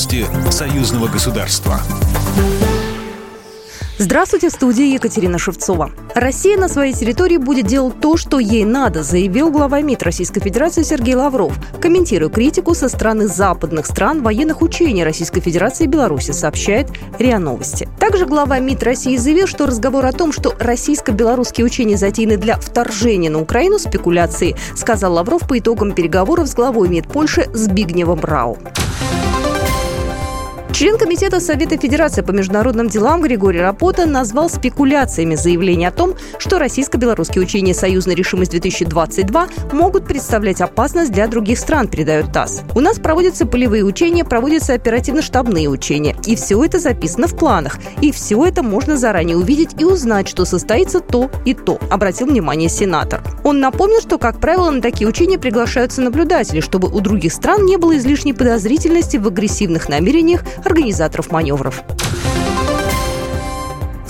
Новости союзного государства. Здравствуйте, в студии Екатерина Шевцова. Россия на своей территории будет делать то, что ей надо, заявил глава МИД Российской Федерации Сергей Лавров, комментируя критику со стороны западных стран военных учений Российской Федерации и Беларуси, сообщает РИА Новости. Также глава МИД России заявил, что разговор о том, что российско-белорусские учения затеяны для вторжения на Украину – спекуляции, сказал Лавров по итогам переговоров с главой МИД Польши Збигневым Рау. Член Комитета Совета Федерации по международным делам Григорий Рапота назвал спекуляциями заявление о том, что российско-белорусские учения «Союзная решимость-2022» могут представлять опасность для других стран, передает ТАСС. У нас проводятся полевые учения, проводятся оперативно-штабные учения. И все это записано в планах. И все это можно заранее увидеть и узнать, что состоится то и то, обратил внимание сенатор. Он напомнил, что, как правило, на такие учения приглашаются наблюдатели, чтобы у других стран не было излишней подозрительности в агрессивных намерениях организаторов маневров.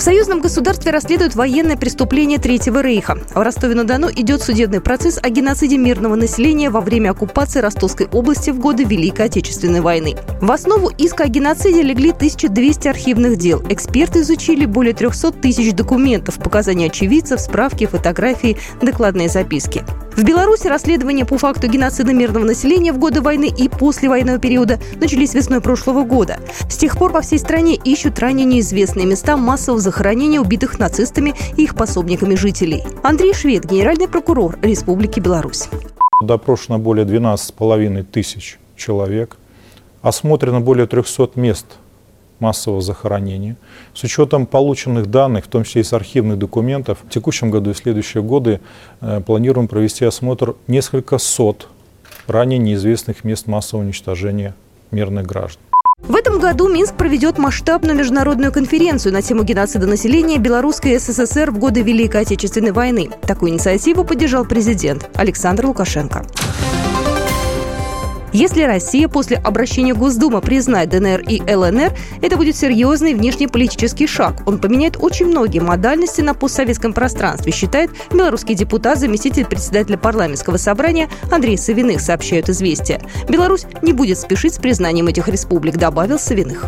В союзном государстве расследуют военное преступление Третьего рейха. В Ростове-на-Дону идет судебный процесс о геноциде мирного населения во время оккупации Ростовской области в годы Великой Отечественной войны. В основу иска о геноциде легли 1200 архивных дел. Эксперты изучили более 300 тысяч документов, показания очевидцев, справки, фотографии, докладные записки. В Беларуси расследования по факту геноцида мирного населения в годы войны и после военного периода начались весной прошлого года. С тех пор по всей стране ищут ранее неизвестные места массового захоронения убитых нацистами и их пособниками жителей. Андрей Швед, генеральный прокурор Республики Беларусь. Допрошено более 12,5 тысяч человек. Осмотрено более 300 мест массового захоронения. С учетом полученных данных, в том числе и с архивных документов, в текущем году и следующие годы э, планируем провести осмотр несколько сот ранее неизвестных мест массового уничтожения мирных граждан. В этом году Минск проведет масштабную международную конференцию на тему геноцида населения Белорусской СССР в годы Великой Отечественной войны. Такую инициативу поддержал президент Александр Лукашенко. Если Россия после обращения Госдумы признает ДНР и ЛНР, это будет серьезный внешнеполитический шаг. Он поменяет очень многие модальности на постсоветском пространстве, считает белорусский депутат, заместитель председателя парламентского собрания Андрей Савиных, сообщают «Известия». Беларусь не будет спешить с признанием этих республик, добавил Савиных.